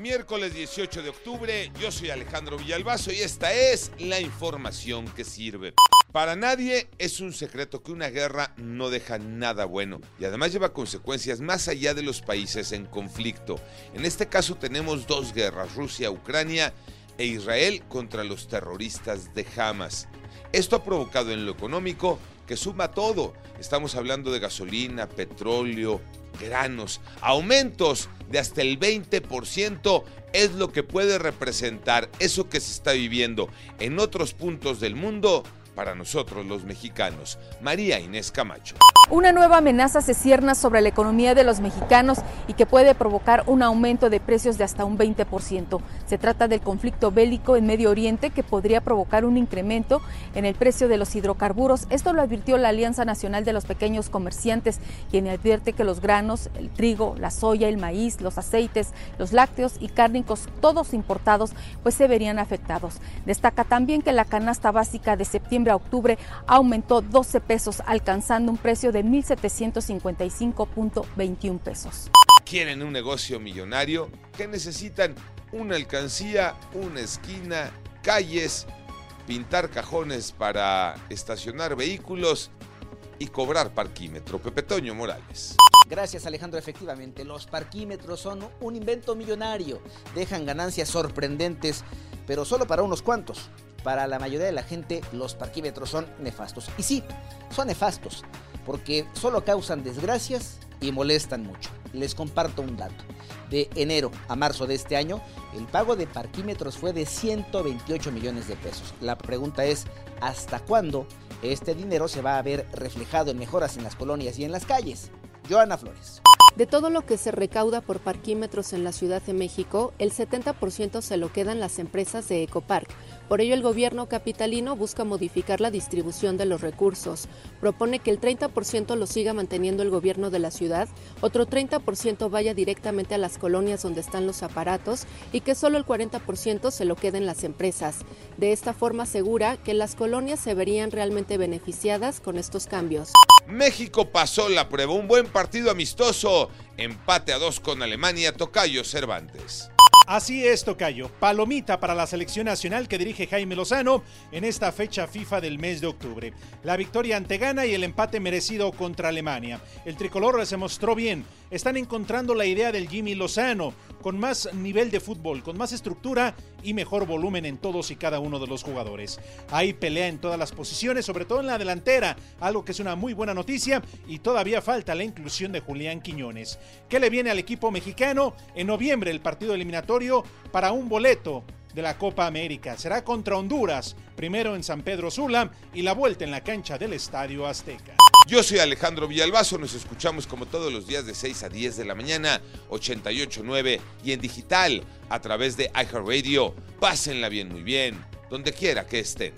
Miércoles 18 de octubre, yo soy Alejandro Villalbazo y esta es la información que sirve. Para nadie es un secreto que una guerra no deja nada bueno y además lleva consecuencias más allá de los países en conflicto. En este caso tenemos dos guerras, Rusia-Ucrania e Israel contra los terroristas de Hamas. Esto ha provocado en lo económico que suma todo. Estamos hablando de gasolina, petróleo, granos, aumentos de hasta el 20% es lo que puede representar eso que se está viviendo en otros puntos del mundo para nosotros los mexicanos. María Inés Camacho. Una nueva amenaza se cierna sobre la economía de los mexicanos y que puede provocar un aumento de precios de hasta un 20%. Se trata del conflicto bélico en Medio Oriente que podría provocar un incremento en el precio de los hidrocarburos. Esto lo advirtió la Alianza Nacional de los Pequeños Comerciantes, quien advierte que los granos, el trigo, la soya, el maíz, los aceites, los lácteos y cárnicos, todos importados, pues se verían afectados. Destaca también que la canasta básica de septiembre a octubre aumentó 12 pesos, alcanzando un precio de de 1.755.21 pesos. ¿Quieren un negocio millonario? ¿Qué necesitan? Una alcancía, una esquina, calles, pintar cajones para estacionar vehículos y cobrar parquímetro. Pepe Toño Morales. Gracias Alejandro, efectivamente, los parquímetros son un invento millonario, dejan ganancias sorprendentes, pero solo para unos cuantos. Para la mayoría de la gente los parquímetros son nefastos. Y sí, son nefastos porque solo causan desgracias y molestan mucho. Les comparto un dato. De enero a marzo de este año, el pago de parquímetros fue de 128 millones de pesos. La pregunta es, ¿hasta cuándo este dinero se va a ver reflejado en mejoras en las colonias y en las calles? Joana Flores. De todo lo que se recauda por parquímetros en la Ciudad de México, el 70% se lo quedan las empresas de Ecopark por ello, el gobierno capitalino busca modificar la distribución de los recursos. Propone que el 30% lo siga manteniendo el gobierno de la ciudad, otro 30% vaya directamente a las colonias donde están los aparatos y que solo el 40% se lo queden las empresas. De esta forma asegura que las colonias se verían realmente beneficiadas con estos cambios. México pasó la prueba, un buen partido amistoso, empate a dos con Alemania, Tocayo Cervantes. Así es, Tocayo. Palomita para la selección nacional que dirige Jaime Lozano en esta fecha FIFA del mes de octubre. La victoria ante Ghana y el empate merecido contra Alemania. El tricolor se mostró bien. Están encontrando la idea del Jimmy Lozano, con más nivel de fútbol, con más estructura y mejor volumen en todos y cada uno de los jugadores. Hay pelea en todas las posiciones, sobre todo en la delantera, algo que es una muy buena noticia y todavía falta la inclusión de Julián Quiñones. ¿Qué le viene al equipo mexicano? En noviembre el partido eliminatorio para un boleto de la Copa América. Será contra Honduras, primero en San Pedro Sula y la vuelta en la cancha del Estadio Azteca. Yo soy Alejandro Villalbazo, nos escuchamos como todos los días de 6 a 10 de la mañana, 88.9 y en digital a través de iHeartRadio. Pásenla bien, muy bien, donde quiera que estén.